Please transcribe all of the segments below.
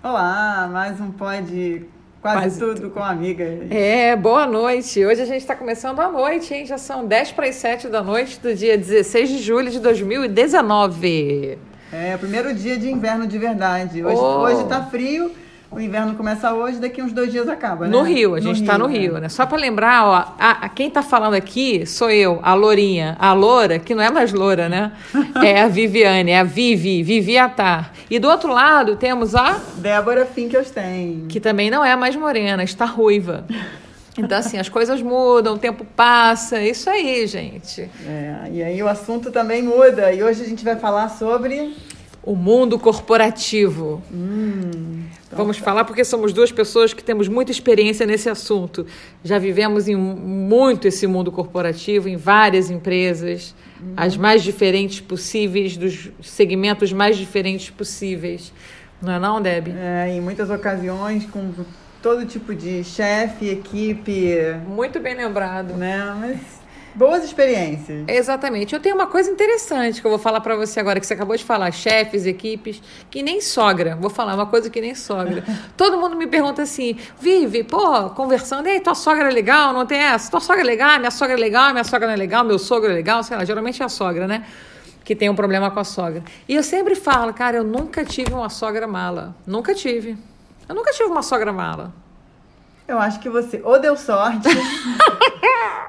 Olá, mais um Pode Quase, Quase tudo, tudo com amigas. É, boa noite. Hoje a gente está começando a noite, hein? Já são 10 para as 7 da noite do dia 16 de julho de 2019. É, primeiro dia de inverno de verdade. Hoje, oh. hoje tá frio, o inverno começa hoje, daqui uns dois dias acaba, né? No Rio, a gente está no, Rio, né? Só para lembrar, ó, a, a, quem está falando aqui sou eu, a Lourinha, a Loura, que não é mais Loura, né? É a Viviane, é a Vivi, Vivi Atar. E do outro lado temos a... Débora Finkelstein. Que também não é mais morena, está ruiva. Então, assim, as coisas mudam, o tempo passa, isso aí, gente. É, e aí o assunto também muda. E hoje a gente vai falar sobre o mundo corporativo. Hum, então Vamos tá. falar porque somos duas pessoas que temos muita experiência nesse assunto. Já vivemos em muito esse mundo corporativo, em várias empresas, uhum. as mais diferentes possíveis, dos segmentos mais diferentes possíveis. Não é não, Deb? É, em muitas ocasiões, com todo tipo de chefe, equipe. Muito bem lembrado. Né? Mas Boas experiências. Exatamente. Eu tenho uma coisa interessante que eu vou falar para você agora, que você acabou de falar, chefes, equipes, que nem sogra. Vou falar uma coisa que nem sogra. Todo mundo me pergunta assim, Vive, pô, conversando, e aí, tua sogra é legal, não tem essa? Tua sogra é legal, minha sogra é legal, minha sogra não é legal, meu sogro é legal, sei lá, geralmente é a sogra, né? Que tem um problema com a sogra. E eu sempre falo, cara, eu nunca tive uma sogra mala. Nunca tive. Eu nunca tive uma sogra mala. Eu acho que você ou deu sorte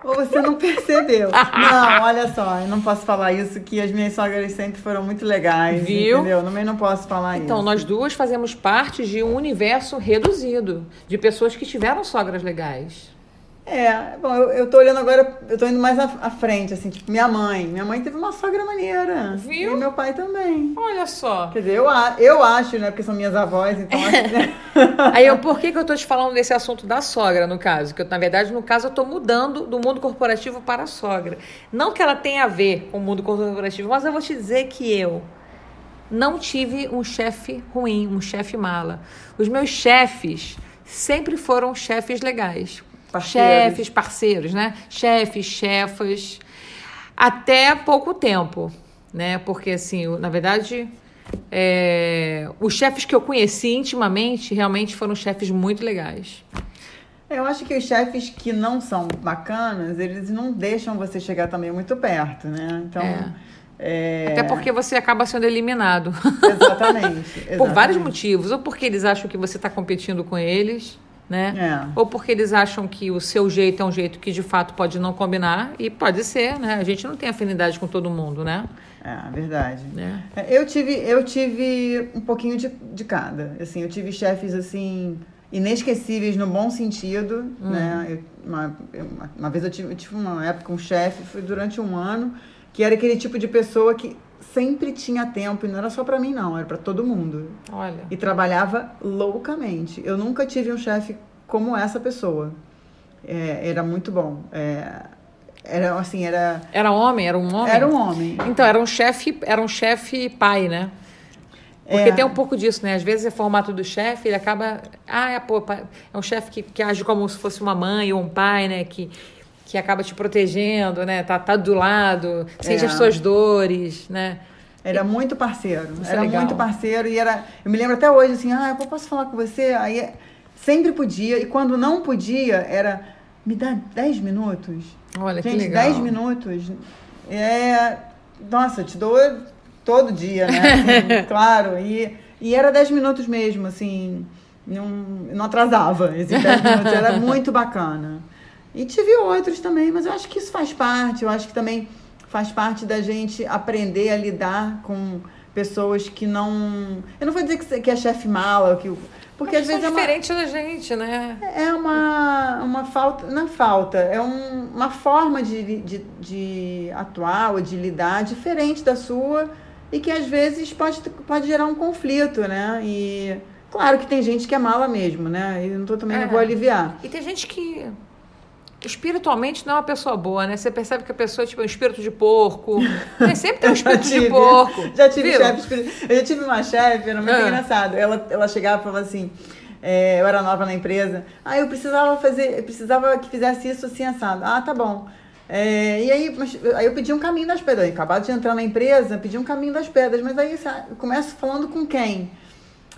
ou você não percebeu. Não, olha só, eu não posso falar isso, que as minhas sogras sempre foram muito legais, Viu? entendeu? Também não posso falar então, isso. Então, nós duas fazemos parte de um universo reduzido de pessoas que tiveram sogras legais. É, bom, eu, eu tô olhando agora, eu tô indo mais à, à, frente, assim, tipo, minha mãe. Minha mãe teve uma sogra maneira. Viu? E meu pai também. Olha só. Quer dizer, eu, eu acho, né, porque são minhas avós, então acho, né? Aí, eu, por que, que eu tô te falando desse assunto da sogra, no caso? Que eu, na verdade, no caso, eu tô mudando do mundo corporativo para a sogra. Não que ela tenha a ver com o mundo corporativo, mas eu vou te dizer que eu não tive um chefe ruim, um chefe mala. Os meus chefes sempre foram chefes legais Parceiros. Chefes, parceiros, né? Chefes, chefas. Até pouco tempo, né? Porque, assim, na verdade, é... os chefes que eu conheci intimamente realmente foram chefes muito legais. Eu acho que os chefes que não são bacanas, eles não deixam você chegar também muito perto, né? Então. É. É... Até porque você acaba sendo eliminado. Exatamente, exatamente. Por vários motivos. Ou porque eles acham que você está competindo com eles né? É. Ou porque eles acham que o seu jeito é um jeito que de fato pode não combinar e pode ser, né? A gente não tem afinidade com todo mundo, né? É, verdade. É. Eu tive eu tive um pouquinho de, de cada. Assim, eu tive chefes assim inesquecíveis no bom sentido, hum. né? Eu, uma, uma, uma, vez eu tive, eu tive uma época um chefe, foi durante um ano, que era aquele tipo de pessoa que sempre tinha tempo, e não era só para mim, não, era para todo mundo. Olha. E trabalhava loucamente. Eu nunca tive um chefe como essa pessoa. É, era muito bom. É, era assim, era. Era homem? Era um homem? Era um homem. Então, era um chefe, era um chefe pai, né? Porque é. tem um pouco disso, né? Às vezes é formato do chefe, ele acaba. Ah, é, pô, é um chefe que, que age como se fosse uma mãe ou um pai, né? Que, que acaba te protegendo, né? Tá, tá do lado, sente é. as suas dores, né? Era muito parceiro. Isso é era é muito parceiro e era. Eu me lembro até hoje assim, ah, eu posso falar com você? Aí sempre podia, e quando não podia, era me dá 10 minutos. Olha, Gente, que legal. 10 minutos. É. Nossa, te dou todo dia, né? Assim, claro. E, e era 10 minutos mesmo, assim. Não, não atrasava esses 10 minutos. Era muito bacana. E tive outros também, mas eu acho que isso faz parte. Eu acho que também faz parte da gente aprender a lidar com pessoas que não. Eu não vou dizer que é chefe mala, que. Porque às vezes é uma, diferente da gente, né? É uma, uma falta. Não é falta, é um, uma forma de, de, de atuar ou de lidar diferente da sua e que às vezes pode, pode gerar um conflito, né? E claro que tem gente que é mala mesmo, né? E não tô, também é. não vou aliviar. E tem gente que espiritualmente não é uma pessoa boa, né? Você percebe que a pessoa tipo, é um espírito de porco. Tem, sempre tem um espírito tive, de porco. Já tive chefe espírito. Eu já tive uma chefe, era muito ah. engraçado. Ela, ela chegava e falava assim. É, eu era nova na empresa. Ah, eu precisava fazer, eu precisava que fizesse isso assim assado. Ah, tá bom. É, e aí, mas, aí eu pedi um caminho das pedras. Eu acabado de entrar na empresa, pedi um caminho das pedras, mas aí eu começo falando com quem?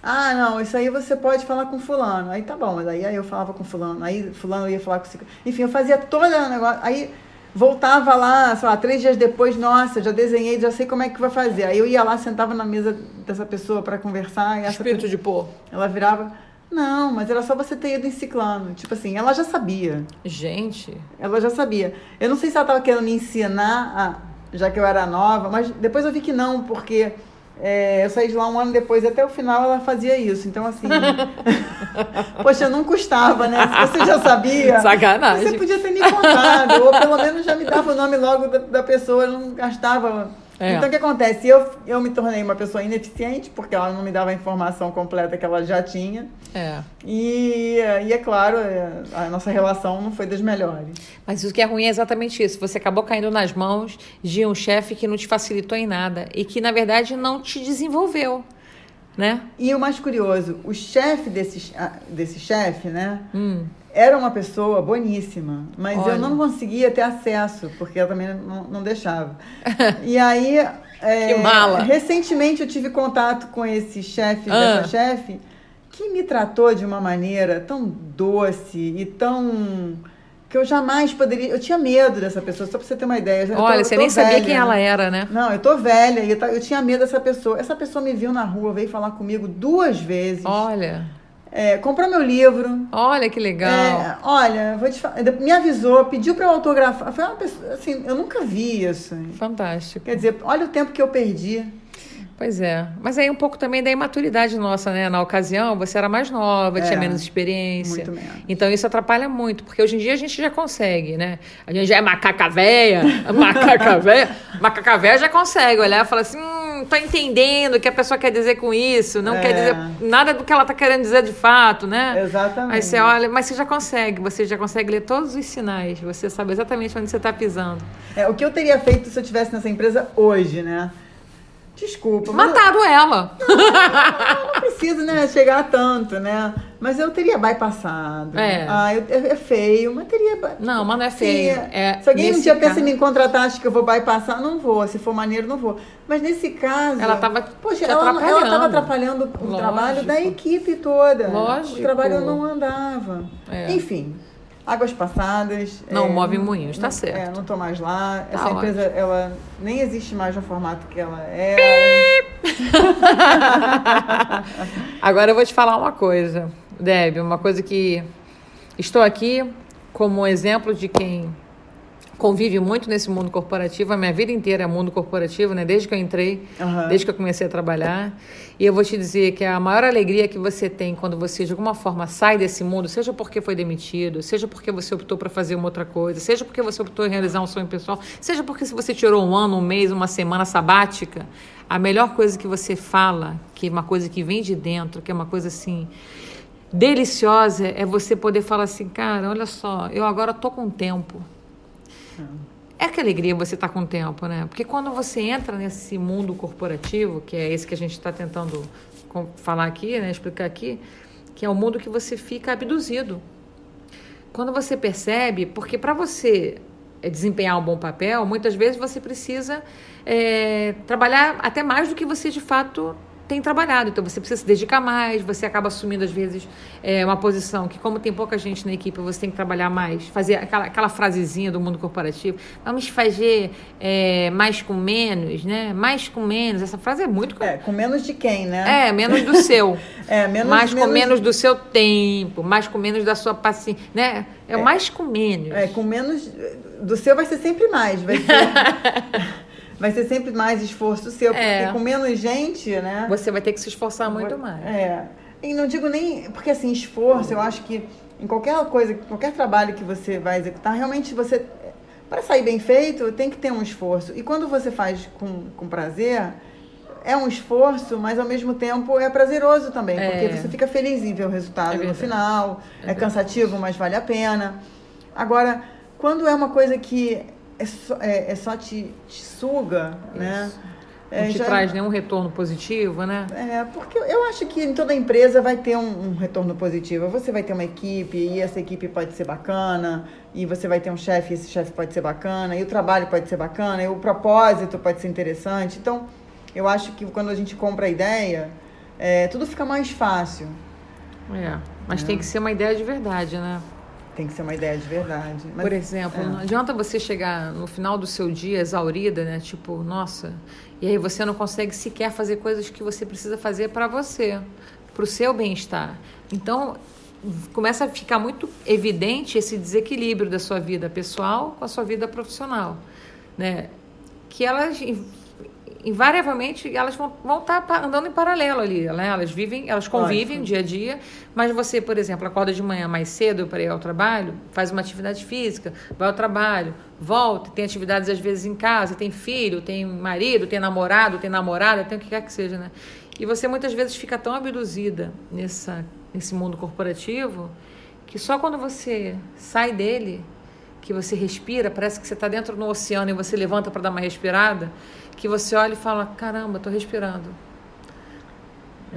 Ah, não, isso aí você pode falar com fulano. Aí tá bom, mas aí, aí eu falava com fulano. Aí fulano ia falar com... Enfim, eu fazia todo o negócio. Aí voltava lá, sei lá, três dias depois, nossa, já desenhei, já sei como é que vai fazer. Aí eu ia lá, sentava na mesa dessa pessoa para conversar. E Espírito de pôr. Ela virava, não, mas era só você ter ido em ciclano. Tipo assim, ela já sabia. Gente. Ela já sabia. Eu não sei se ela estava querendo me ensinar, a, já que eu era nova, mas depois eu vi que não, porque é, eu saí de lá um ano depois e até o final ela fazia isso. Então, assim. poxa, não custava, né? Se você já sabia. Sacanagem. Você podia ter me contado. ou pelo menos já me dava o nome logo da, da pessoa, eu não gastava. É. Então, o que acontece? Eu, eu me tornei uma pessoa ineficiente, porque ela não me dava a informação completa que ela já tinha. É. E, e é claro, é, a nossa relação não foi das melhores. Mas o que é ruim é exatamente isso. Você acabou caindo nas mãos de um chefe que não te facilitou em nada e que, na verdade, não te desenvolveu. Né? E o mais curioso, o chefe desse, desse chefe, né? Hum era uma pessoa boníssima, mas Olha. eu não conseguia ter acesso, porque ela também não, não deixava. e aí. É, que mala! Recentemente eu tive contato com esse chefe, ah. dessa chefe, que me tratou de uma maneira tão doce e tão. que eu jamais poderia. Eu tinha medo dessa pessoa, só pra você ter uma ideia. Eu Olha, tô, você nem velha, sabia quem né? ela era, né? Não, eu tô velha e eu, eu tinha medo dessa pessoa. Essa pessoa me viu na rua, veio falar comigo duas vezes. Olha. É, comprou meu livro. Olha que legal. É, olha, vou te falar, me avisou, pediu para eu autografar. Foi uma pessoa, assim, eu nunca vi isso. Fantástico. Quer dizer, olha o tempo que eu perdi. Pois é. Mas aí um pouco também da imaturidade nossa, né? Na ocasião, você era mais nova, é, tinha menos experiência. Muito menos. Então isso atrapalha muito, porque hoje em dia a gente já consegue, né? A gente já é macaca véia, macaca véia. macaca véia já consegue olhar e falar assim, hum, tô entendendo o que a pessoa quer dizer com isso, não é. quer dizer nada do que ela tá querendo dizer de fato, né? Exatamente. Aí você olha, mas você já consegue, você já consegue ler todos os sinais, você sabe exatamente onde você está pisando. É, o que eu teria feito se eu tivesse nessa empresa hoje, né? Desculpa. Mataram eu... ela. Não, não, não precisa né, chegar a tanto, né? Mas eu teria bypassado. É. Ah, eu, é, feio, mas teria. Não, mas não é feio. Sim, é, se alguém um dia caso... pensa em me contratar, acho que eu vou bypassar, não vou. Se for maneiro, não vou. Mas nesse caso. Ela estava Poxa, ela estava atrapalhando o Lógico. trabalho da equipe toda. Lógico. O trabalho não andava. É. Enfim. Águas passadas. Não é, move moinhos, está certo. É, não estou mais lá. Tá Essa ótimo. empresa, ela nem existe mais no formato que ela era. Agora eu vou te falar uma coisa, Deb, uma coisa que estou aqui como exemplo de quem convive muito nesse mundo corporativo, a minha vida inteira é mundo corporativo, né? Desde que eu entrei, uhum. desde que eu comecei a trabalhar. E eu vou te dizer que a maior alegria que você tem quando você, de alguma forma, sai desse mundo, seja porque foi demitido, seja porque você optou para fazer uma outra coisa, seja porque você optou em realizar um sonho pessoal, seja porque se você tirou um ano, um mês, uma semana sabática, a melhor coisa que você fala, que é uma coisa que vem de dentro, que é uma coisa assim deliciosa, é você poder falar assim, cara, olha só, eu agora tô com tempo. É que alegria você estar tá com o tempo, né? Porque quando você entra nesse mundo corporativo, que é esse que a gente está tentando falar aqui, né, explicar aqui, que é o mundo que você fica abduzido. Quando você percebe, porque para você eh, desempenhar um bom papel, muitas vezes você precisa é, trabalhar até mais do que você de fato tem trabalhado. Então você precisa se dedicar mais, você acaba assumindo às vezes é, uma posição que, como tem pouca gente na equipe, você tem que trabalhar mais, fazer aquela, aquela frasezinha do mundo corporativo. Vamos fazer é, mais com menos, né? Mais com menos. Essa frase é muito. É, com menos de quem, né? É, menos do seu. é, menos Mais menos... com menos do seu tempo, mais com menos da sua paciência, né? É, é mais com menos. É, com menos. Do seu vai ser sempre mais. Vai ser. vai ser sempre mais esforço seu, porque é. com menos gente, né? Você vai ter que se esforçar muito mais. É. E não digo nem. Porque assim, esforço, eu acho que em qualquer coisa, qualquer trabalho que você vai executar, realmente você. Para sair bem feito, tem que ter um esforço. E quando você faz com, com prazer, é um esforço, mas ao mesmo tempo é prazeroso também, é. porque você fica feliz em ver o resultado é no final. É, é cansativo, mas vale a pena. Agora, quando é uma coisa que é só, é, é só te, te suga, Isso. né? Não te já... traz nenhum retorno positivo, né? É, porque eu acho que em toda empresa vai ter um, um, retorno positivo. Você vai ter uma equipe e essa equipe pode ser bacana, e você vai ter um chefe e esse chefe pode ser bacana, e o trabalho pode ser bacana, e o propósito pode ser interessante. Então, eu acho que quando a gente compra a ideia, é, tudo fica mais fácil. É, mas É. tem que ser uma ideia de verdade, né? Tem que ser uma ideia de verdade. Mas- Por exemplo, é. não adianta você chegar no final do seu dia exaurida, né? Tipo, nossa, e aí você não consegue sequer fazer coisas que você precisa fazer para você, para o seu bem-estar. Então, começa a ficar muito evidente esse desequilíbrio da sua vida pessoal com a sua vida profissional, né? Que elas invariavelmente elas vão, vão estar pa- andando em paralelo ali, né? Elas vivem, elas convivem Lógico. dia a dia, mas você, por exemplo, acorda de manhã mais cedo para ir ao trabalho, faz uma atividade física, vai ao trabalho, volta, tem atividades às vezes em casa, tem filho, tem marido, tem namorado, tem namorada, tem o que quer que seja, né? E você muitas vezes fica tão abduzida nessa, nesse mundo corporativo que só quando você sai dele, que você respira, parece que você está dentro do oceano e você levanta para dar uma respirada, que você olha e fala: caramba, estou respirando.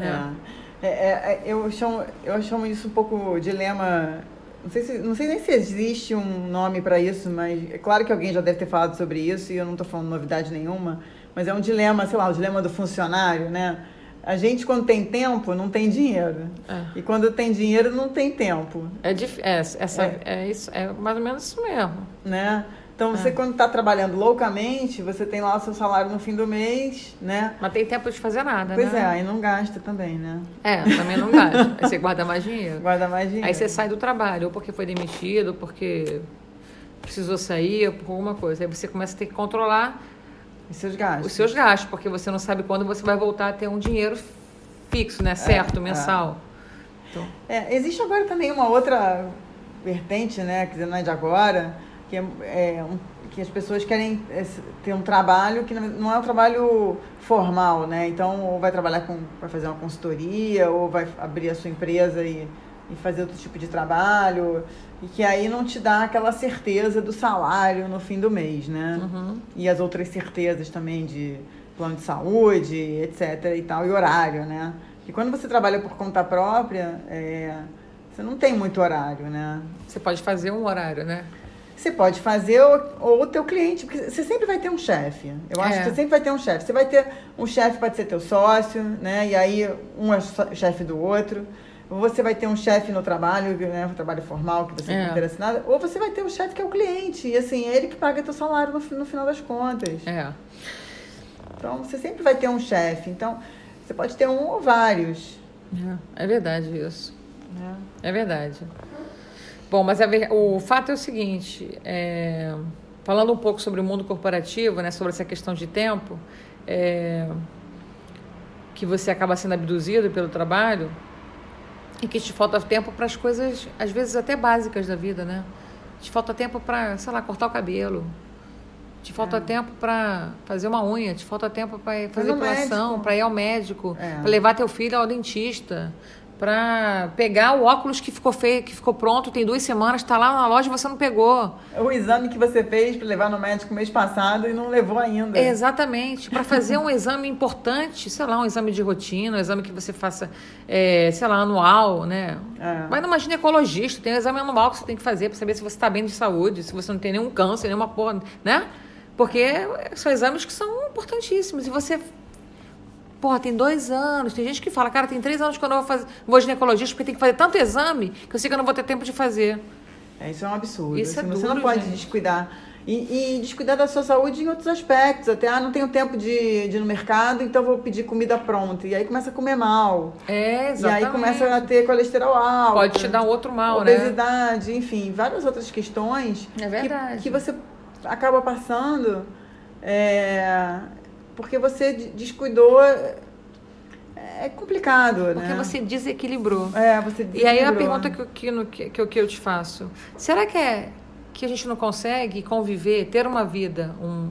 É. É, é, é, eu, chamo, eu chamo isso um pouco dilema. Não sei, se, não sei nem se existe um nome para isso, mas é claro que alguém já deve ter falado sobre isso e eu não estou falando novidade nenhuma. Mas é um dilema, sei lá, o dilema do funcionário, né? A gente, quando tem tempo, não tem dinheiro. É. E quando tem dinheiro, não tem tempo, É, dif- é, essa, é. isso, é mais ou menos isso mesmo. né? Então, você, É. quando está trabalhando loucamente, você tem lá o seu salário no fim do mês, né? Mas tem tempo de fazer nada, Pois né? é, aí não gasta também, né? É, também não gasta. Aí você guarda mais dinheiro. Guarda mais dinheiro. Aí você sai do trabalho, ou porque foi demitido, ou porque precisou sair, ou por alguma coisa. Aí você começa a ter que controlar E seus gastos. os seus gastos, porque você não sabe quando você vai voltar a ter um dinheiro fixo, né? Certo, é. mensal. Então, É, existe agora também uma outra vertente, né? Quer dizer, não é de agora, que, é, é, um- que as pessoas querem é, ter um trabalho que não não é um trabalho formal, né? Então, ou vai trabalhar com, vai fazer uma consultoria, ou vai abrir a sua empresa e, e fazer outro tipo de trabalho, e que aí não te dá aquela certeza do salário no fim do mês, né? uhum. E as outras certezas também de plano de saúde, etc. e tal, e horário, né? E quando você trabalha por conta própria, é, você não tem muito horário, né? Você pode fazer um horário, né? Você pode fazer ou, o teu cliente, porque você sempre vai ter um chefe. Eu acho É. que você sempre vai ter um chefe. Você vai ter um chefe pode ser teu sócio, né? E aí um é chefe do outro. Ou você vai ter um chefe no trabalho, né? Um trabalho formal que você É. não interessa nada. Ou você vai ter um chefe que é o cliente. E assim, é ele que paga teu salário no, no final das contas. É. Então, você sempre vai ter um chefe. Então, você pode ter um ou vários. É, é verdade isso. Né? É verdade. Bom, mas a o fato é o seguinte, é, falando um pouco sobre o mundo corporativo, né, sobre essa questão de tempo, é, que você acaba sendo abduzido pelo trabalho e que te falta tempo para as coisas, às vezes até básicas da vida, né? Te falta tempo para, sei lá, cortar o cabelo. Te falta É. tempo para fazer uma unha, te falta tempo para fazer depilação, para ir ao médico, É. para levar teu filho ao dentista, para pegar o óculos que ficou feio, que ficou pronto, tem duas semanas, está lá na loja e você não pegou. O exame que você fez para levar no médico mês passado e não levou ainda. Exatamente. Para fazer um exame importante, sei lá, um exame de rotina, um exame que você faça, é, sei lá, anual, né? É. Vai numa ginecologista, tem um exame anual que você tem que fazer para saber se você está bem de saúde, se você não tem nenhum câncer, nenhuma porra, né? Porque são exames que são importantíssimos. E você. Porra, tem dois anos. Tem gente que fala, cara, tem três anos que eu não vou fazer. Vou ginecologista porque tem que fazer tanto exame que eu sei que eu não vou ter tempo de fazer. É, isso é um absurdo. Isso é Assim, você duro, não pode gente. descuidar. E, e descuidar da sua saúde em outros aspectos. Até, ah, não tenho tempo de, de ir no mercado, então vou pedir comida pronta. E aí começa a comer mal. É, E exatamente. aí começa a ter colesterol alto. Pode te dar um outro mal, né? obesidade, enfim, várias outras questões É que- verdade. Que, você acaba passando é, porque você de- descuidou. É complicado, Porque né? você desequilibrou. É, você E aí a desequilibrou. pergunta que, eu- que, que, que eu te faço: será que é que a gente não consegue conviver, ter uma vida, um, um-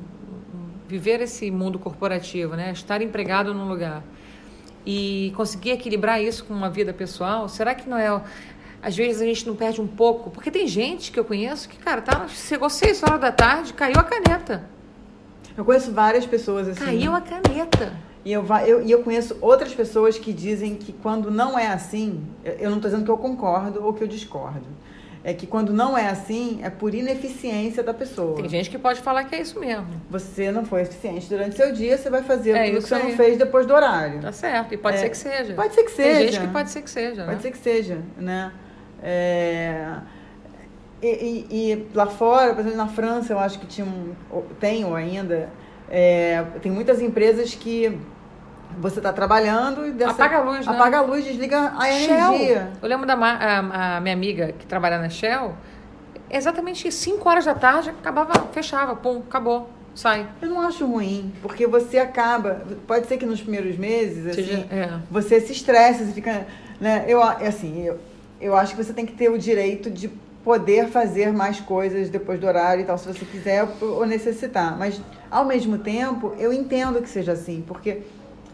viver esse mundo corporativo, né? Estar empregado num lugar e conseguir equilibrar isso com uma vida pessoal? Será que não é às vezes a gente não perde um pouco? Porque tem gente que eu conheço que, cara, tá, chegou seis horas da tarde, caiu a caneta. Eu conheço várias pessoas assim. Caiu a caneta. E eu, eu, e eu conheço outras pessoas que dizem que quando não é assim, eu- não estou dizendo que eu concordo ou que eu discordo. é que quando não é assim, é por ineficiência da pessoa. Tem gente que pode falar que é isso mesmo. Você não foi eficiente durante seu dia, você vai fazer É tudo que você aí. não fez depois do horário. Tá certo. E pode É, ser que seja. Pode ser que seja. Tem gente que pode ser que seja, Pode né? ser que seja, né? É, E, e- e lá fora, por exemplo, na França, eu acho que tinha um, ou- tem ou ainda, é, tem muitas empresas que você está trabalhando e dessa, Apaga a luz, né? apaga a luz, desliga a Shell. energia. Eu lembro da a, a minha amiga que trabalha na Shell, exatamente 5 horas da tarde, acabava, fechava, pum, acabou, sai. Eu não acho ruim, porque você acaba. Pode ser que nos primeiros meses, assim, é. você se estressa, você fica. Né, eu, assim, eu, eu acho que você tem que ter o direito de poder fazer mais coisas depois do horário e tal, se você quiser ou necessitar. Mas, ao mesmo tempo, eu entendo que seja assim, porque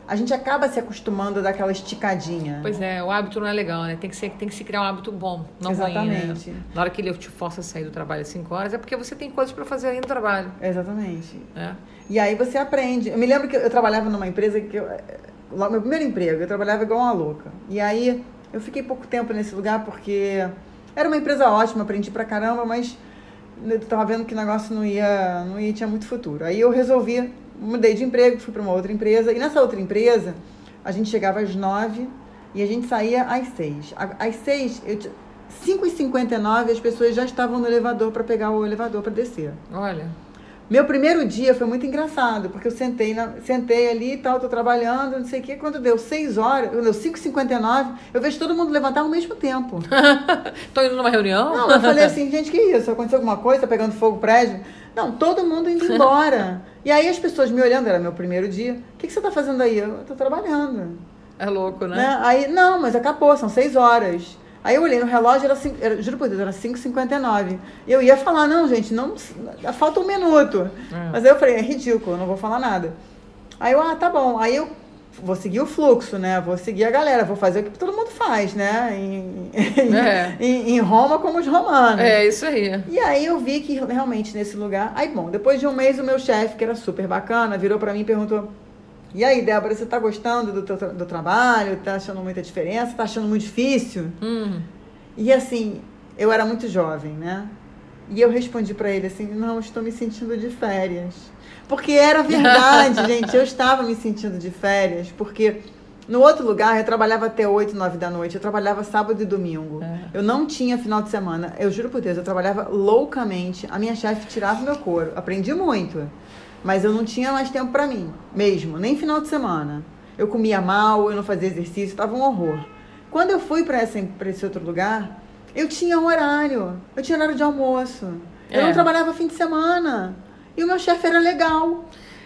a gente acaba se acostumando daquela esticadinha. Pois é, o hábito não é legal, né? Tem que, ser, tem que se criar um hábito bom, não ruim, Exatamente. né? Na hora que ele te força a sair do trabalho às 5 horas, é porque você tem coisas para fazer aí no trabalho, Exatamente. né? E aí você aprende. Eu me lembro que eu trabalhava numa empresa que eu, meu primeiro emprego, eu trabalhava igual uma louca. E aí eu fiquei pouco tempo nesse lugar porque era uma empresa ótima, aprendi pra caramba, mas eu tava vendo que o negócio não ia, não ia tinha muito futuro. Aí eu resolvi, mudei de emprego, fui para uma outra empresa. E nessa outra empresa, a gente chegava às nove e a gente saía às seis. Às seis, eu t- 5h59 as pessoas já estavam no elevador para pegar o elevador para descer. Olha, Meu primeiro dia foi muito engraçado, porque eu sentei, na, sentei ali e tal, tô trabalhando, não sei o quê. Quando deu 6 horas, quando deu 5h59, eu vejo todo mundo levantar ao mesmo tempo. tô indo numa reunião? Não, eu falei assim, gente, que isso? Aconteceu alguma coisa? Tá pegando fogo o prédio? Não, todo mundo indo embora. E aí as pessoas me olhando, era meu primeiro dia. O que, que você tá fazendo aí? Eu tô trabalhando. É louco, né? Né? Aí, não, mas acabou, são 6 horas. Aí eu olhei no relógio, era, cinco, era juro por Deus, era 5h59. E eu ia falar, não, gente, não, falta um minuto. É. Mas aí eu falei, é ridículo, eu não vou falar nada. Aí eu, ah, tá bom. Aí eu vou seguir o fluxo, né? Vou seguir a galera, vou fazer o que todo mundo faz, né? Em, É. em, em Roma como os romanos. É, isso aí. E aí eu vi que realmente nesse lugar. Aí, bom, depois de um mês, o meu chefe, que era super bacana, virou pra mim e perguntou: E aí, Débora, você tá gostando do, teu tra- do trabalho? Tá achando muita diferença? Tá achando muito difícil? Hum. E assim, eu era muito jovem, né? E eu respondi pra ele assim: Não, estou me sentindo de férias. Porque era verdade, gente. Eu estava me sentindo de férias, porque. No outro lugar, eu trabalhava até 8, 9 da noite. Eu trabalhava sábado e domingo. É. Eu não tinha final de semana. Eu juro por Deus, eu trabalhava loucamente. A minha chefe tirava meu couro. Aprendi muito. Mas eu não tinha mais tempo pra mim, mesmo. Nem final de semana. Eu comia mal, eu não fazia exercício, tava um horror. Quando eu fui pra esse outro lugar, eu tinha um horário. Eu tinha horário de almoço. Eu É. não trabalhava fim de semana. E o meu chefe era legal.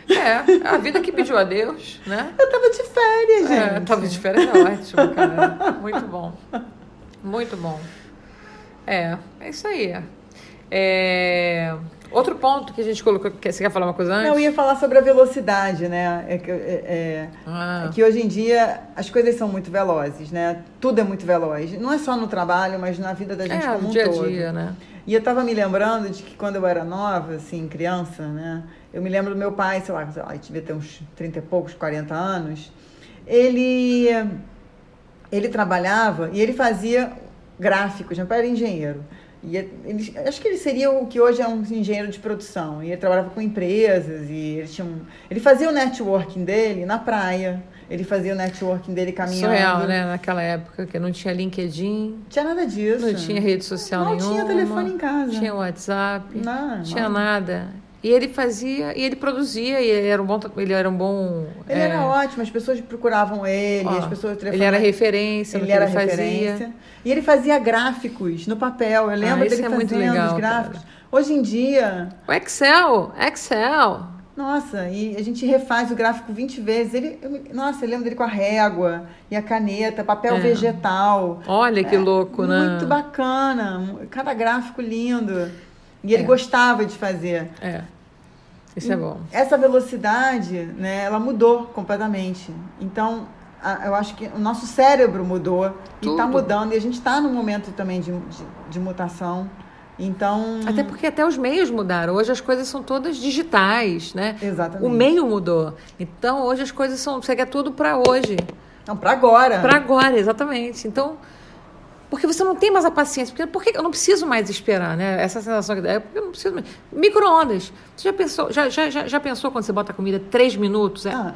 É, a vida que pediu a Deus, né? Eu tava de férias, gente. É, tava de férias é ótimo, cara. Muito bom. Muito bom. É, é isso aí. É, Outro ponto que a gente colocou. que- Você quer falar uma coisa antes? Não, eu ia falar sobre a velocidade, né? É que, é- é- Ah, é que hoje em dia as coisas são muito velozes, né? Tudo é muito veloz. Não é só no trabalho, mas na vida da gente é, como um dia a todo. dia, né? E eu tava me lembrando de que quando eu era nova, assim, criança, né? Eu me lembro do meu pai, sei lá, sei lá, ele devia ter uns 30 e poucos, 40 anos. Ele, ele trabalhava e ele fazia gráficos, meu pai era engenheiro. E ele, acho que ele seria o que hoje é um engenheiro de produção. E ele trabalhava com empresas e ele tinha um, ele fazia o networking dele na praia. Ele fazia o networking dele caminhando. Surreal, né? Naquela época que não tinha LinkedIn, Não tinha nada disso. não tinha rede social Não nenhuma. tinha telefone em casa. Tinha WhatsApp. Não, Não tinha não. nada. E ele fazia, e ele produzia, e ele era um bom. Ele era um bom. Ele é, era ótimo, as pessoas procuravam ele, ó, as pessoas ele era referência, ele era ele fazia. referência. E ele fazia gráficos no papel. Eu lembro Ah, dele é muito fazendo legal, os gráficos. Hoje em dia, O Excel, Excel. nossa, e a gente refaz o gráfico 20 vezes. Ele, eu nossa, eu lembro dele com a régua e a caneta, papel É. vegetal. Olha que louco, né? Muito bacana, cada gráfico lindo. E ele É. gostava de fazer. É. Isso é bom. Essa velocidade, né, ela mudou completamente. Então, a- eu acho que o nosso cérebro mudou e está Tudo. mudando. E a gente está num momento também de, de, de mutação. Então, Até porque até os meios mudaram. Hoje as coisas são todas digitais, né? exatamente. O meio mudou. Então hoje as coisas são. Você quer tudo para hoje. Não, para agora. Para agora, exatamente. Então, Porque você não tem mais a paciência. Porque, porque eu não preciso mais esperar, né? Essa sensação que dá. É porque eu não preciso mais. Micro-ondas. Você já pensou, já, já, já, pensou quando você bota a comida três minutos? É, Ah,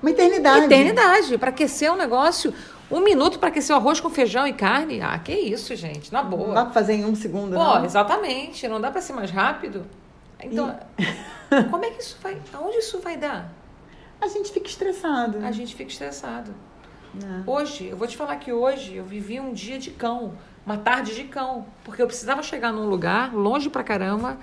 uma eternidade. Eternidade. Para aquecer um negócio. Um minuto para aquecer o arroz com feijão e carne. Ah, que isso, gente. Na Não boa. dá pra fazer em um segundo, Pô, não. exatamente. Não dá para ser mais rápido. Então, como é que isso vai. Aonde isso vai dar? A gente fica estressado. A gente fica estressado. É. Hoje, eu vou te falar que hoje eu vivi um dia de cão, uma tarde de cão, porque eu precisava chegar num lugar longe pra caramba,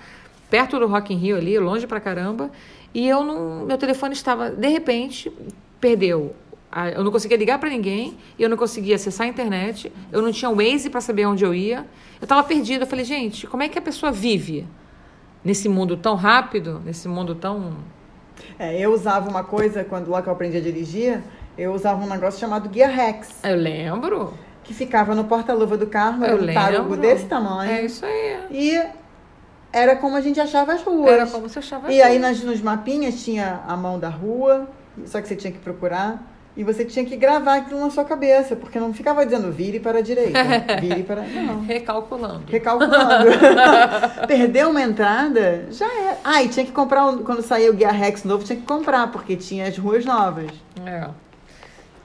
perto do Rock in Rio ali, longe pra caramba, e eu não, meu telefone estava de repente perdeu. a- Eu não conseguia ligar pra ninguém, eu não conseguia acessar a internet, eu não tinha o Waze pra saber onde eu ia. Eu estava perdida. Eu falei, gente, como é que a pessoa vive nesse mundo tão rápido, nesse mundo tão É, eu usava uma coisa, quando lá que eu aprendi a dirigir, eu usava um negócio chamado Guia Rex, Eu lembro. que ficava no porta-luva do carro, era Eu um tarugo lembro. desse tamanho. É isso aí. E era como a gente achava as ruas. Era como você achava. E aí nas, nos mapinhas tinha a mão da rua, só que você tinha que procurar. E você tinha que gravar aquilo na sua cabeça, porque não ficava dizendo vire para a direita, vire para. Não. Recalculando. Recalculando. Perdeu uma entrada, já é. Ah, e tinha que comprar, um- quando saía o Guia Rex novo, tinha que comprar, porque tinha as ruas novas. É.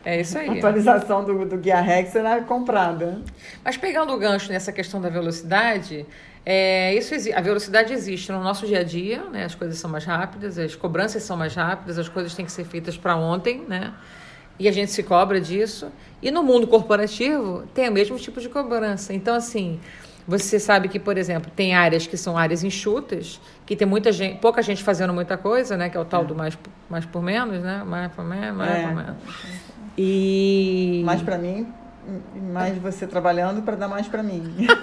É isso A aí. atualização do, do Guia Rex era comprada. Mas pegando o gancho nessa questão da velocidade, é, isso a velocidade existe no nosso dia a dia, né? As coisas são mais rápidas, as cobranças são mais rápidas, as coisas têm que ser feitas para ontem, né? E a gente se cobra disso. E no mundo corporativo tem o mesmo tipo de cobrança. Então, assim, você sabe que, por exemplo, tem áreas que são áreas enxutas, que tem muita gente, pouca gente fazendo muita coisa, né? Que é o tal do mais, mais por menos, né? Mais por menos, mais É. por menos. E Mais pra mim, mais você trabalhando para dar mais pra mim.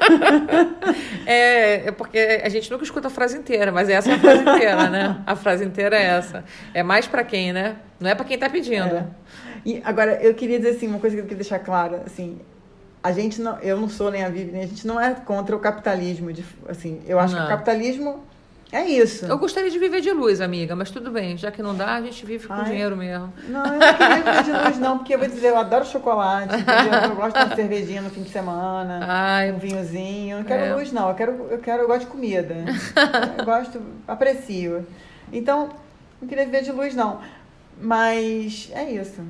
É, é porque a gente nunca escuta a frase inteira, mas essa é a frase inteira, né? A frase inteira é essa. É mais pra quem, né? Não é pra quem tá pedindo. É. E agora, eu queria dizer assim, uma coisa que eu queria deixar clara, assim, a gente não, eu não sou nem a Vivi, nem a gente não é contra o capitalismo, de, assim, eu acho que Não. o capitalismo é isso. Eu gostaria de viver de luz, amiga, mas tudo bem, já que não dá, a gente vive com Ai. dinheiro mesmo. Não, eu não queria viver de luz não, porque eu vou dizer, eu adoro chocolate, entendeu? eu gosto de uma cervejinha no fim de semana, Ai, um vinhozinho, eu não quero É. luz não, eu quero, eu quero, eu gosto de comida, eu gosto, aprecio. Então, não queria viver de luz não, mas é isso.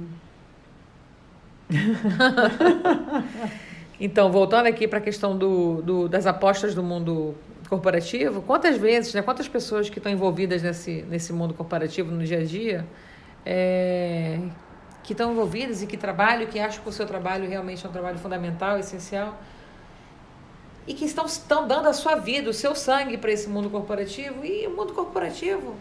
Então, voltando aqui para a questão do, do- das apostas do mundo corporativo, quantas vezes, né, quantas pessoas que estão envolvidas nesse, nesse mundo corporativo no dia a dia, é, que estão envolvidas e que trabalham, que acham que o seu trabalho realmente é um trabalho fundamental, essencial, e que estão, estão dando a sua vida, o seu sangue para esse mundo corporativo, e o mundo corporativo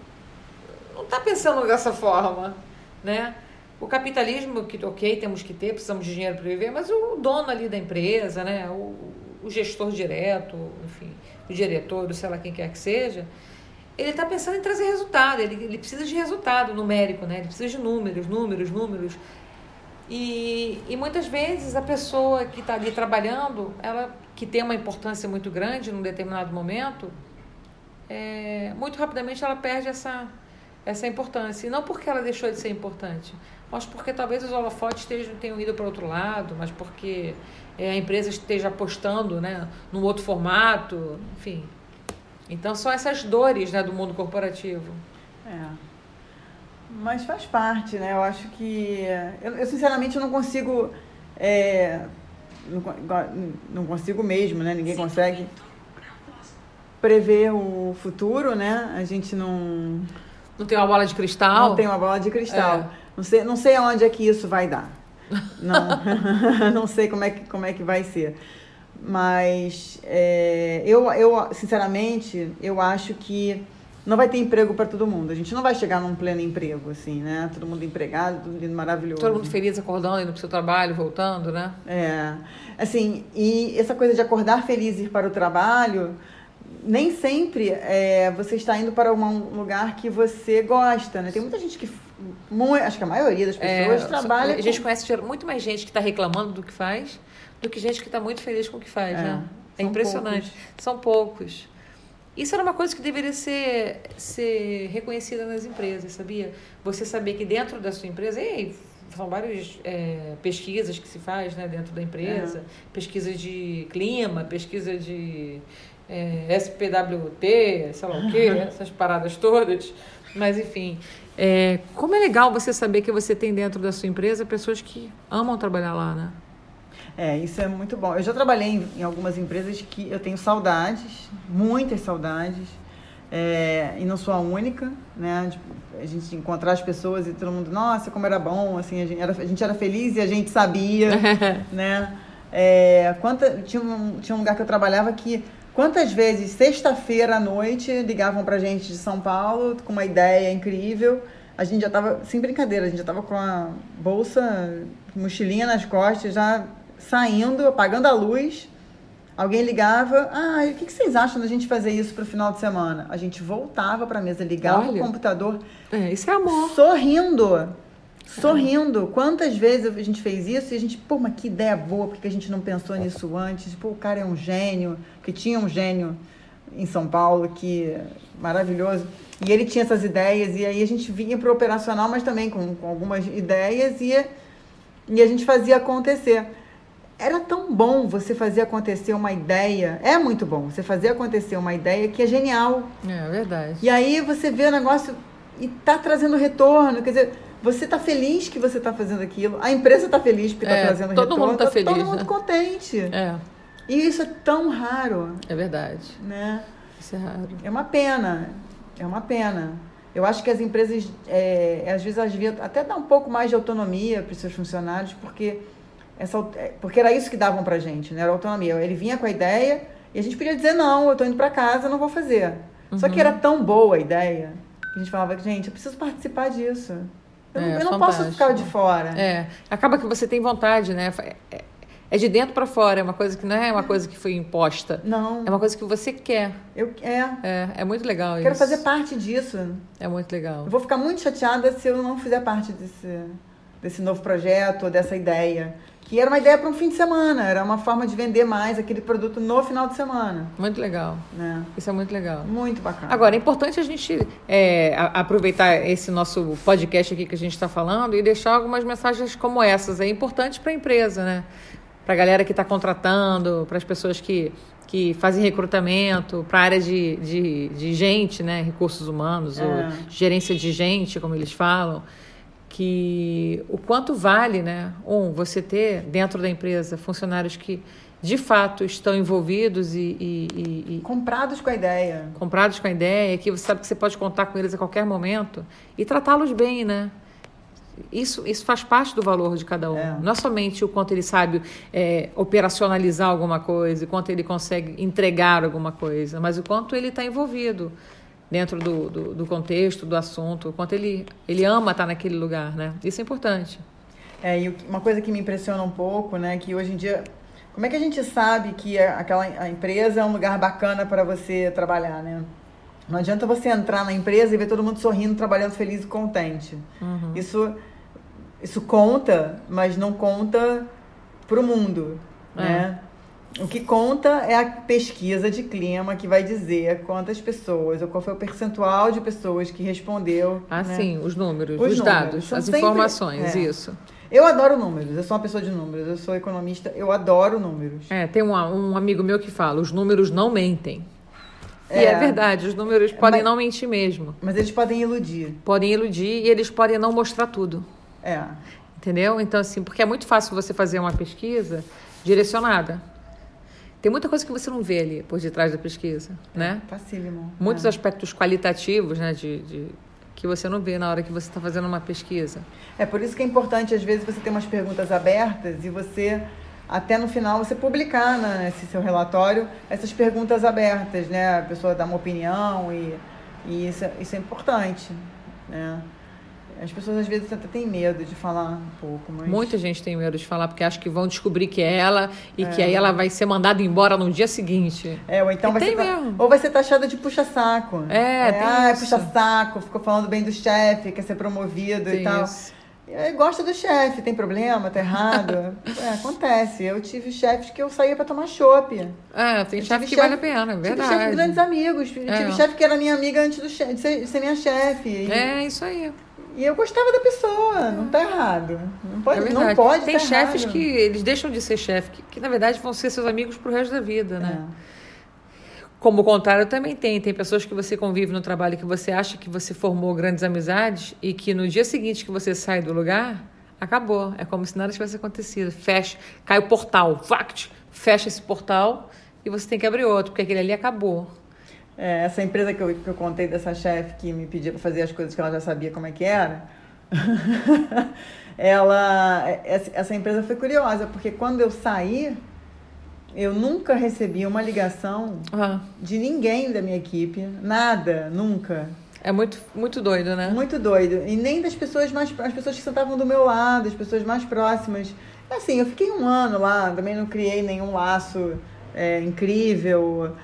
não está pensando dessa forma, né? O capitalismo, que ok, temos que ter, precisamos de dinheiro para viver, mas o dono ali da empresa, né? o, o gestor direto, enfim, o diretor, o sei lá quem quer que seja, ele está pensando em trazer resultado, ele, ele precisa de resultado numérico, né? ele precisa de números, números, números. E, e muitas vezes a pessoa que está ali trabalhando, ela que tem uma importância muito grande num determinado momento, é, muito rapidamente ela perde essa, essa importância. E não porque ela deixou de ser importante, mas porque talvez os holofotes estejam, tenham ido para outro lado, mas porque é, a empresa esteja apostando né, num outro formato, enfim. Então são essas dores né, do mundo corporativo. É. Mas faz parte, né? Eu acho que. Eu, eu, sinceramente eu não consigo. é, não, não consigo mesmo, né? Ninguém consegue prever o futuro, né? A gente não, Não tem uma bola de cristal? não tem uma bola de cristal. É. Não, sei, não sei aonde é que isso vai dar. Não, não sei como é, que, como é que vai ser. Mas é, eu, eu, sinceramente, eu acho que não vai ter emprego para todo mundo. A gente não vai chegar num pleno emprego, assim, né? Todo mundo empregado, tudo lindo, maravilhoso. Todo mundo feliz acordando, indo pro seu trabalho, voltando, né? É, assim, e essa coisa de acordar feliz e ir para o trabalho, nem sempre é, você está indo para um lugar que você gosta, né? Tem muita gente que, acho que a maioria das pessoas É, trabalha A gente com- conhece muito mais gente que está reclamando do que faz do que gente que está muito feliz com o que faz, É, né? É impressionante. poucos. São poucos. Isso era uma coisa que deveria ser, ser reconhecida nas empresas, sabia? Você saber que dentro da sua empresa, ei, são várias é, pesquisas que se faz né, dentro da empresa, É. pesquisa de clima, pesquisa de é, SPWT, sei lá o quê, essas paradas todas. Mas enfim, é, como é legal você saber que você tem dentro da sua empresa pessoas que amam trabalhar lá, né? É, isso é muito bom. Eu já trabalhei em, em algumas empresas que eu tenho saudades, muitas saudades, é, e não sou a única, né? De, a gente encontrar as pessoas e todo mundo, nossa, como era bom, assim, a gente era, a gente era feliz e a gente sabia, né? É, quanta, tinha, um, tinha um lugar que eu trabalhava que quantas vezes, sexta-feira à noite, ligavam pra gente de São Paulo com uma ideia incrível. A gente já tava, sem brincadeira, a gente já tava com a bolsa, mochilinha nas costas, já saindo, apagando a luz. Alguém ligava, ah, o que que vocês acham da gente fazer isso pro final de semana? A gente voltava pra mesa, ligava Olha. o computador, É, isso é amor. sorrindo. Sorrindo. Quantas vezes a gente fez isso e a gente, pô, mas que ideia boa, por que a gente não pensou nisso antes? Pô, o cara é um gênio, que tinha um gênio em São Paulo que maravilhoso. E ele tinha essas ideias, e aí a gente vinha pro operacional, mas também com, com algumas ideias, e, e a gente fazia acontecer. Era tão bom você fazer acontecer uma ideia, é muito bom você fazer acontecer uma ideia que é genial. É verdade. E aí você vê o negócio e tá trazendo retorno. Quer dizer, você tá feliz que você tá fazendo aquilo. A empresa tá feliz porque É, tá trazendo todo retorno. mundo tá feliz, Todo mundo né? contente. É, E isso é tão raro, é verdade. né? Isso é raro. É uma pena. É uma pena. Eu acho que as empresas, é, às vezes, elas deviam até dar um pouco mais de autonomia para os seus funcionários, porque, essa, é, porque era isso que davam para gente, né? Era autonomia. Ele vinha com a ideia e a gente podia dizer, não, eu tô indo para casa, não vou fazer. Só Uhum. que era tão boa a ideia que a gente falava, gente, eu preciso participar disso. Eu, não- É, eu não posso ficar de fora. É, acaba que você tem vontade, né? É, é de dentro para fora, é uma coisa que não é uma coisa que foi imposta. Não, É uma coisa que você quer. eu é, É, é muito legal quero isso. fazer parte disso. É muito legal. Eu vou ficar muito chateada se eu não fizer parte desse, desse novo projeto, ou dessa ideia. Que era uma ideia para um fim de semana, era uma forma de vender mais aquele produto no final de semana. Muito legal. Né? Isso é muito legal. Muito bacana. Agora, é importante a gente é, aproveitar esse nosso podcast aqui que a gente está falando e deixar algumas mensagens como essas. É importante para a empresa, né? Para a galera que está contratando, para as pessoas que, que fazem recrutamento, para a área de, de, de gente, né? Recursos humanos, É. ou gerência de gente, como eles falam. Que o quanto vale, né? Um, você ter dentro da empresa funcionários que de fato estão envolvidos e- e- e, Comprados com a ideia. comprados com a ideia, que você sabe que você pode contar com eles a qualquer momento e tratá-los bem, né? Isso, isso faz parte do valor de cada um. É. Não é somente o quanto ele sabe é, operacionalizar alguma coisa, o quanto ele consegue entregar alguma coisa, mas o quanto ele está envolvido dentro do, do, do contexto, do assunto, o quanto ele, ele ama estar naquele lugar, né? Isso é importante. É, e uma coisa que me impressiona um pouco, né, que hoje em dia, como é que a gente sabe que aquela a empresa é um lugar bacana para você trabalhar, né? Não adianta você entrar na empresa e ver todo mundo sorrindo, trabalhando feliz e contente. Uhum. Isso, isso conta, mas não conta para o mundo, É. né? O que conta é a pesquisa de clima que vai dizer quantas pessoas, ou qual foi o percentual de pessoas que respondeu. Ah, né? sim, os números, Os os, números. dados, São as sempre- informações, é. isso. Eu adoro números, eu sou uma pessoa de números, eu sou economista, eu adoro números. É, tem um, um amigo meu que fala, os números não mentem. E É. é verdade, os números podem Mas- não mentir mesmo. Mas eles podem iludir. Podem iludir e eles podem não mostrar tudo. É. Entendeu? Então, assim, porque é muito fácil você fazer uma pesquisa direcionada. Tem muita coisa que você não vê ali por detrás da pesquisa, né? Facílimo. Muitos é. aspectos qualitativos, né, de, de- que você não vê na hora que você está fazendo uma pesquisa. É por isso que é importante, às vezes, você ter umas perguntas abertas e você, até no final, você publicar né, nesse seu relatório essas perguntas abertas, né? A pessoa dá uma opinião e, e isso, é- isso é importante, né? As pessoas, às vezes, até têm medo de falar um pouco, mas... Muita gente tem medo de falar porque acha que vão descobrir que é ela e É. que aí ela vai ser mandada embora no dia seguinte. É, ou então E vai ser, mesmo. ou vai ser taxada de puxa-saco. É, tem ah, puxa-saco, ficou falando bem do chefe, quer ser promovido e Tem tal. isso. É, gosta do chefe, tem problema, tá errado. é, acontece. Eu tive chefes que eu saía pra tomar chopp. É, tem chefe tive que vale a pena, é Tive verdade. chefe grandes amigos. É. Tive chefe que era minha amiga antes do chefe, de ser, de ser minha chefe. E, É isso aí. E eu gostava da pessoa, não tá errado. Não pode, É não pode Tem tá chefes errado. que eles deixam de ser chefe, que, que na verdade vão ser seus amigos pro resto da vida, né? É. Como o contrário também tem. Tem pessoas que você convive no trabalho que você acha que você formou grandes amizades e que no dia seguinte que você sai do lugar, acabou. É como se nada tivesse acontecido. Fecha, cai o portal, fact, fecha esse portal e você tem que abrir outro, porque aquele ali acabou. É, essa empresa que eu, que eu contei dessa chefe que me pedia para fazer as coisas que ela já sabia como é que era, ela, essa empresa foi curiosa, porque quando eu saí, eu nunca recebi uma ligação Ah, de ninguém da minha equipe, nada, nunca. é muito, muito doido, né? Muito doido. E nem das pessoas mais. As pessoas que sentavam do meu lado, as pessoas mais próximas. Assim, eu fiquei um ano lá, também não criei nenhum laço é, incrível.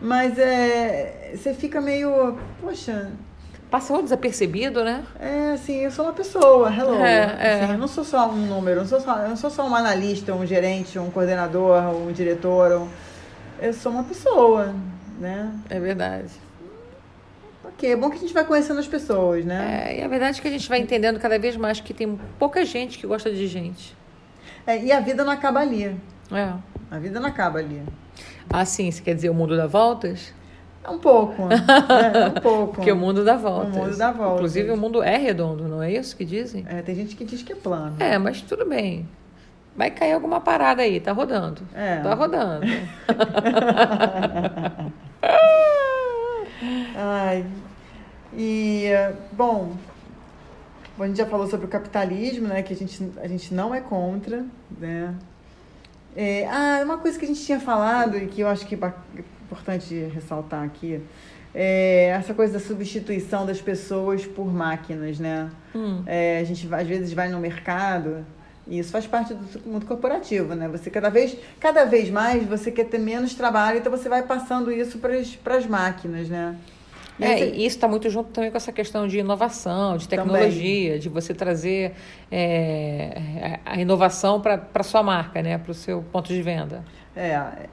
Mas é, você fica meio. Poxa, Passou desapercebido, né? é assim, eu sou uma pessoa, hello. É, é. Assim, eu não sou só um número, eu não sou só, eu não sou só um analista, um gerente, um coordenador, um diretor. um- eu sou uma pessoa, né? É verdade. Ok, é bom que a gente vai conhecendo as pessoas, né? É, e a verdade é que a gente vai entendendo cada vez mais que tem pouca gente que gosta de gente. É, e a vida não acaba ali. É. A vida não acaba ali. Ah, sim, você quer dizer o mundo dá voltas? É um pouco. é, um pouco. Porque o mundo dá voltas. O mundo dá voltas. Inclusive, o mundo é redondo, não é isso que dizem? É, tem gente que diz que é plano. É, mas tudo bem. Vai cair alguma parada aí, tá rodando. É. Tá rodando. Ai. E, bom, a gente já falou sobre o capitalismo, né? Que a gente, a gente não é contra, né? É, ah, uma coisa que a gente tinha falado e que eu acho que é importante ressaltar aqui é essa coisa da substituição das pessoas por máquinas, né? Hum. É, a gente às vezes vai no mercado e isso faz parte do mundo corporativo, né? Você cada vez, cada vez mais você quer ter menos trabalho, então você vai passando isso para as máquinas, né? É, e isso está muito junto também com essa questão de inovação, de Também. tecnologia, de você trazer é, a inovação para a sua marca, né? Para o seu ponto de venda. É,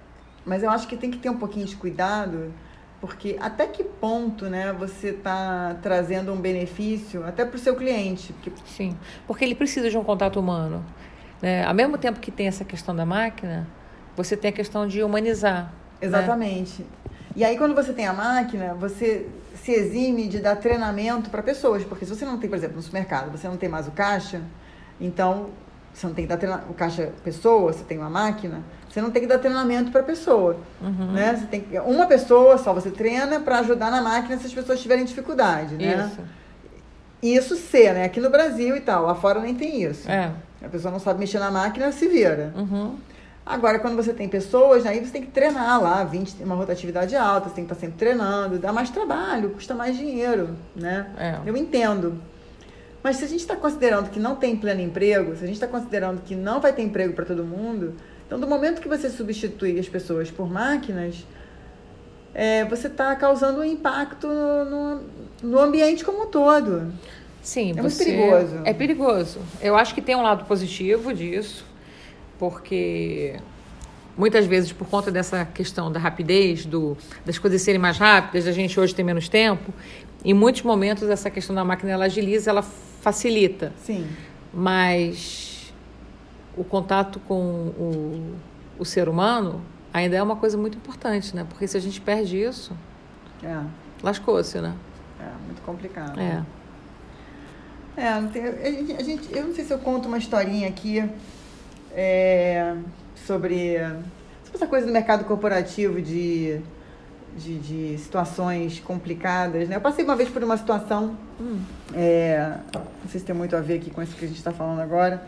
mas eu acho que tem que ter um pouquinho de cuidado, porque até que ponto, né, você está trazendo um benefício até para o seu cliente? Porque Sim, porque ele precisa de um contato humano. Né? Ao mesmo tempo que tem essa questão da máquina, você tem a questão de humanizar. né? E aí, quando você tem a máquina, você se exime de dar treinamento para pessoas. Porque se você não tem, por exemplo, no supermercado, você não tem mais o caixa, então você não tem que dar treinamento. O caixa pessoa, você tem uma máquina, você não tem que dar treinamento para pessoa. Uhum. Né? Você tem que, uma pessoa só você treina para ajudar na máquina se as pessoas tiverem dificuldade. Né? Isso. Isso ser, né? Aqui no Brasil e tal, lá fora nem tem isso. É. A pessoa não sabe mexer na máquina, se vira. Uhum. Agora, quando você tem pessoas, aí você tem que treinar lá, 20, uma rotatividade alta, você tem que estar sempre treinando, dá mais trabalho, custa mais dinheiro, né? É. Eu entendo. Mas se a gente está considerando que não tem pleno emprego, se a gente está considerando que não vai ter emprego para todo mundo, então do momento que você substitui as pessoas por máquinas, é, você está causando um impacto no, no, ambiente como um todo. Sim, É muito perigoso. É perigoso. Eu acho que tem um lado positivo disso, porque muitas vezes, por conta dessa questão da rapidez, do, das coisas serem mais rápidas, a gente hoje tem menos tempo, em muitos momentos essa questão da máquina ela agiliza, ela facilita. Sim. Mas o contato com o, o ser humano ainda é uma coisa muito importante, né? Porque se a gente perde isso, É, lascou-se, né? é muito complicado. É. É, a gente- eu não sei se eu conto uma historinha aqui é, sobre, sobre essa coisa do mercado corporativo de, de, de situações complicadas. Né? Eu passei uma vez por uma situação, Hum. é, não sei se tem muito a ver aqui com isso que a gente está falando agora.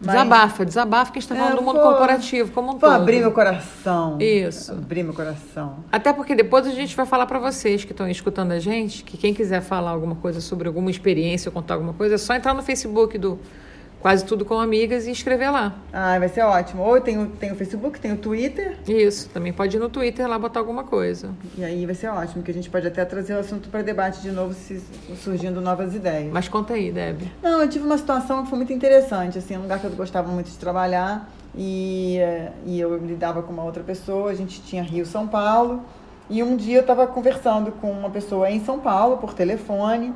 mas Desabafa, desabafa que a gente está É, falando do mundo vou- corporativo como um Vou todo. abrir meu coração. Isso. Abrir meu coração. Até porque depois a gente vai falar para vocês que estão escutando a gente, que quem quiser falar alguma coisa sobre alguma experiência ou contar alguma coisa, é só entrar no Facebook do Quase Tudo com Amigas e escrever lá. Ah, vai ser ótimo. Ou tem o, tem o Facebook, tem o Twitter, Isso, também pode ir no Twitter lá botar alguma coisa. e aí vai ser ótimo, que a gente pode até trazer o assunto para debate de novo, se surgindo novas ideias. Mas conta aí, Deb. Não, eu tive uma situação que foi muito interessante, assim, um lugar que eu gostava muito de trabalhar e, eh, e eu lidava com uma outra pessoa, a gente tinha Rio São Paulo e um dia eu estava conversando com uma pessoa em São Paulo por telefone,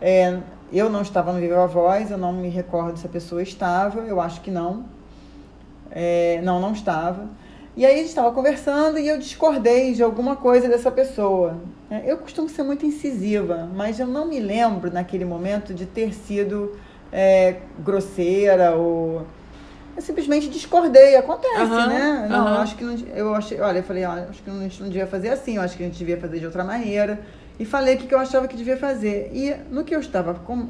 eh, eu não estava no Viva Voz, eu não me recordo se a pessoa estava, eu acho que não. É, não, não estava. E aí a gente estava conversando e eu discordei de alguma coisa dessa pessoa. É, eu costumo ser muito incisiva, mas eu não me lembro naquele momento de ter sido é, grosseira ou eu simplesmente discordei, acontece, Aham, né? Não, eu acho que não, eu achei, olha, eu falei, olha, acho que a gente não devia fazer assim, eu acho que a gente devia fazer de outra maneira. E falei o que, que eu achava que devia fazer. E no que eu estava com-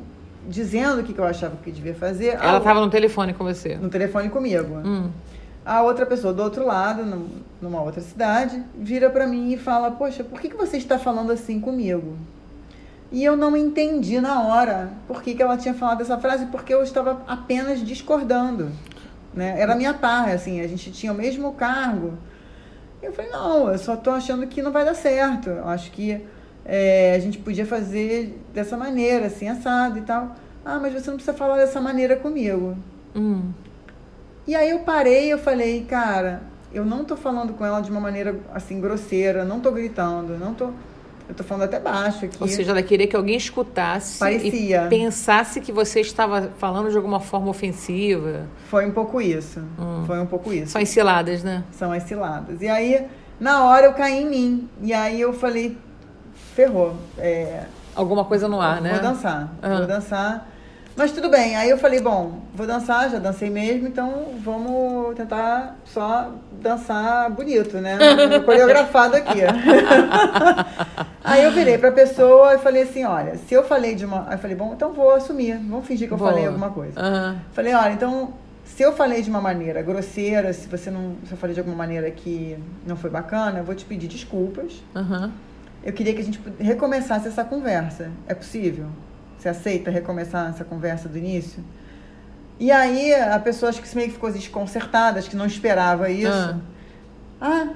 dizendo o que, que eu achava que devia fazer, Ela estava no telefone com você. no telefone comigo. Hum. A outra pessoa do outro lado, num- numa outra cidade, vira pra mim e fala: Poxa, por que, que você está falando assim comigo? E eu não entendi na hora por que, que ela tinha falado essa frase, porque eu estava apenas discordando. Né? Era a minha par, assim, a gente tinha o mesmo cargo. Eu falei: Não, eu só estou achando que não vai dar certo. Eu acho que é, a gente podia fazer dessa maneira, assim, assado e tal. Ah, mas você não precisa falar dessa maneira comigo. Hum. E aí eu parei, eu falei, cara, eu não tô falando com ela de uma maneira assim grosseira, não tô gritando, não tô, eu tô falando até baixo aqui. Ou seja, ela queria que alguém escutasse Parecia. e pensasse que você estava falando de alguma forma ofensiva. Foi um pouco isso. Foi um pouco isso. São as ciladas, né? São as ciladas. E aí, na hora eu caí em mim. E aí eu falei, ferrou. É, Alguma coisa no ar, né? Vou dançar, Ah. vou dançar. Mas tudo bem. Aí eu falei, bom, vou dançar, já dancei mesmo, então vamos tentar só dançar bonito, né? Coreografado aqui. Aí eu virei pra pessoa e falei assim, olha, se eu falei de uma. Aí eu falei, bom, então vou assumir, vamos fingir que eu Boa. falei alguma coisa. Aham. Falei, olha, então, se eu falei de uma maneira grosseira, se você não. Se eu falei de alguma maneira que não foi bacana, eu vou te pedir desculpas. Aham. Eu queria que a gente recomeçasse essa conversa. É possível? Você aceita recomeçar essa conversa do início? E aí a pessoa acho que meio que ficou desconcertada, acho que não esperava isso. Ah,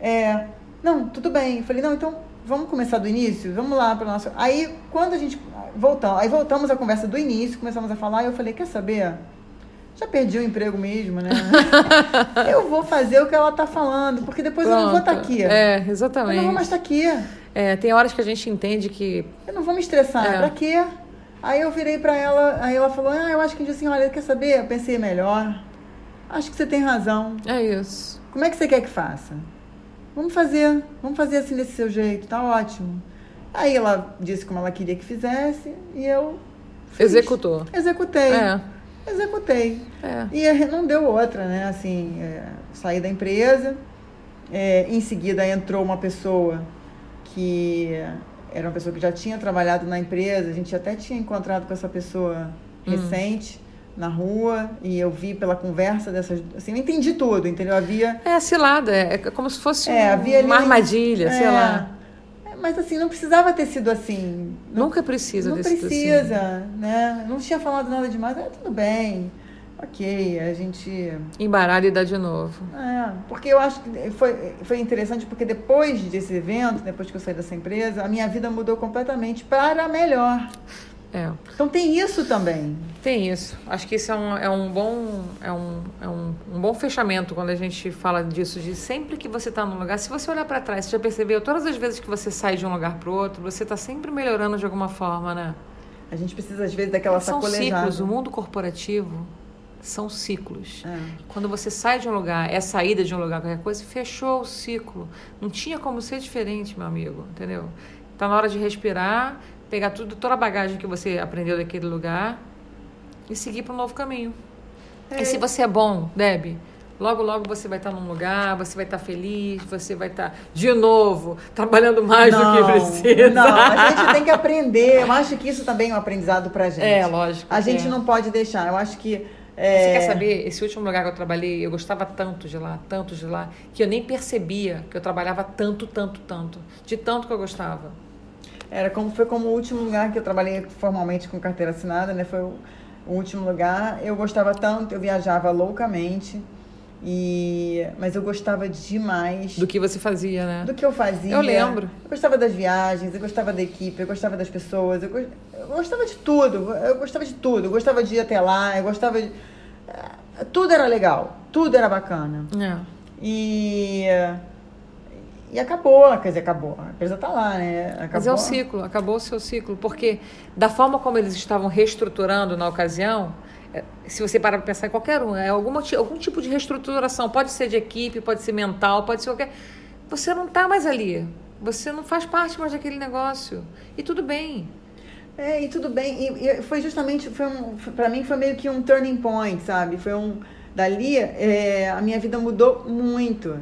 é. Não, tudo bem. Eu falei, não, então vamos começar do início? Vamos lá para nossa. Aí quando a gente voltamos, aí voltamos a conversa do início, começamos a falar, e eu falei, quer saber? Já perdi o emprego mesmo, né? eu vou fazer o que ela tá falando, porque depois eu não vou estar Pronto. aqui. É, Eu não vou exatamente. mais estar aqui. É, tem horas que a gente entende que. Eu não vou me estressar, É. pra quê? Aí eu virei pra ela, aí ela falou, ah, eu acho que assim, olha, quer saber? Eu pensei melhor. Acho que você tem razão. É isso. Como é que você quer que faça? Vamos fazer, vamos fazer assim desse seu jeito, tá ótimo. Aí ela disse como ela queria que fizesse e eu fiz. Executou. Executei. É. Executei. É. E eh, não deu outra, né? Assim, é, saí da empresa, é, em seguida entrou uma pessoa que era uma pessoa que já tinha trabalhado na empresa, a gente até tinha encontrado com essa pessoa recente na rua, e eu vi pela conversa dessas. Assim, eu entendi tudo, entendeu? Havia. É cilada, é é como se fosse É, um- ali uma um- armadilha, sei é, lá. é, Mas assim, não precisava ter sido assim. Nunca precisa não precisa, né? Não tinha falado nada demais, é, tudo bem. Ok, a gente. Embaralha e dá de novo. É, porque eu acho que foi, foi interessante, porque depois desse evento, depois que eu saí dessa empresa, a minha vida mudou completamente para melhor. É. Então tem isso também. Tem isso. Acho que isso é um, é um bom é um, é um, um bom fechamento quando a gente fala disso de sempre que você está num lugar, se você olhar para trás, você já percebeu todas as vezes que você sai de um lugar para outro, você está sempre melhorando de alguma forma, né? A gente precisa, às vezes, daquela São sacolejada. ciclos. O mundo corporativo são ciclos. É. Quando você sai de um lugar, é saída de um lugar, qualquer coisa, fechou o ciclo. Não tinha como ser diferente, meu amigo, entendeu? Tá na hora de respirar, pegar tudo, toda a bagagem que você aprendeu daquele lugar e seguir para um novo caminho. É. E se você é bom, Deb, logo, logo você vai estar num lugar, você vai estar feliz, você vai estar, de novo, trabalhando mais do que precisa. Não, a gente tem que aprender. Eu acho que isso também é um aprendizado pra gente. É, lógico. A gente é. não pode deixar. Eu acho que. Você é, quer saber, esse último lugar que eu trabalhei, eu gostava tanto de lá, tanto de lá, que eu nem percebia que eu trabalhava tanto, tanto, tanto. De tanto que eu gostava. Era como, foi como o último lugar que eu trabalhei formalmente com carteira assinada, né? Foi o, o último lugar. Eu gostava tanto, eu viajava loucamente. E, mas eu gostava demais Do que você fazia, né? do que eu fazia. Eu lembro. Eu gostava das viagens, eu gostava da equipe, eu gostava das pessoas, eu, gos- eu gostava de tudo. Eu gostava de tudo. Eu gostava de ir até lá, eu gostava de. eh, Tudo era legal, tudo era bacana. É. E, e acabou, quer dizer, acabou. A empresa está lá, né? Acabou. Mas é o ciclo, acabou o seu ciclo. Porque da forma como eles estavam reestruturando na ocasião, se você parar para pensar em qualquer um, é alguma, algum tipo de reestruturação. Pode ser de equipe, pode ser mental, pode ser qualquer. Você não está mais ali. Você não faz parte mais daquele negócio. E tudo bem. É, e tudo bem. E, e foi justamente, foi um, para mim foi meio que um turning point, sabe? Foi um. Dali, é, a minha vida mudou muito.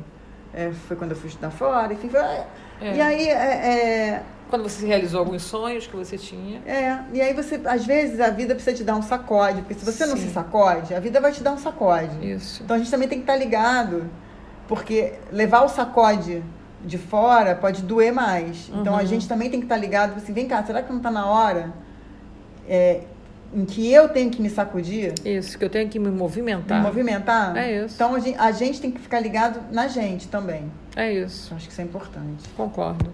É, foi quando eu fui estudar fora, enfim. Foi, é. E aí. É, quando você realizou alguns sonhos que você tinha. É, e aí você, às vezes, a vida precisa te dar um sacode, porque se você Sim. não se sacode, a vida vai te dar um sacode. Isso. Então a gente também tem que estar ligado, porque levar o sacode de fora pode doer mais. Uhum. Então a uhum. gente também tem que estar ligado, assim, vem cá, será que não está na hora é, em que eu tenho que me sacudir? Isso, que eu tenho que me movimentar. Me movimentar? É isso. Então a gente, a gente tem que ficar ligado na gente também. É isso. Acho que isso é importante. Concordo.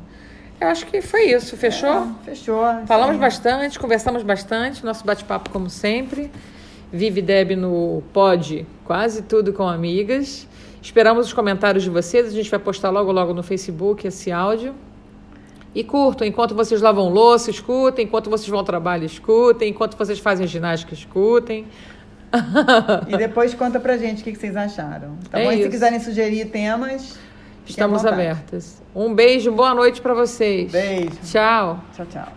Eu acho que foi isso. Fechou? É, fechou. Falamos sim. bastante, conversamos bastante. Nosso bate-papo, como sempre. Vive Deb no Pod, quase tudo com amigas. Esperamos os comentários de vocês. A gente vai postar logo, logo no Facebook esse áudio. E curtam, enquanto vocês lavam louça, escutem. Enquanto vocês vão ao trabalho, escutem. Enquanto vocês fazem ginástica, escutem. e depois conta pra gente o que vocês acharam. Tá é bom? E se quiserem sugerir temas, estamos abertas. Um beijo, boa noite para vocês. Beijo. Tchau. Tchau, tchau.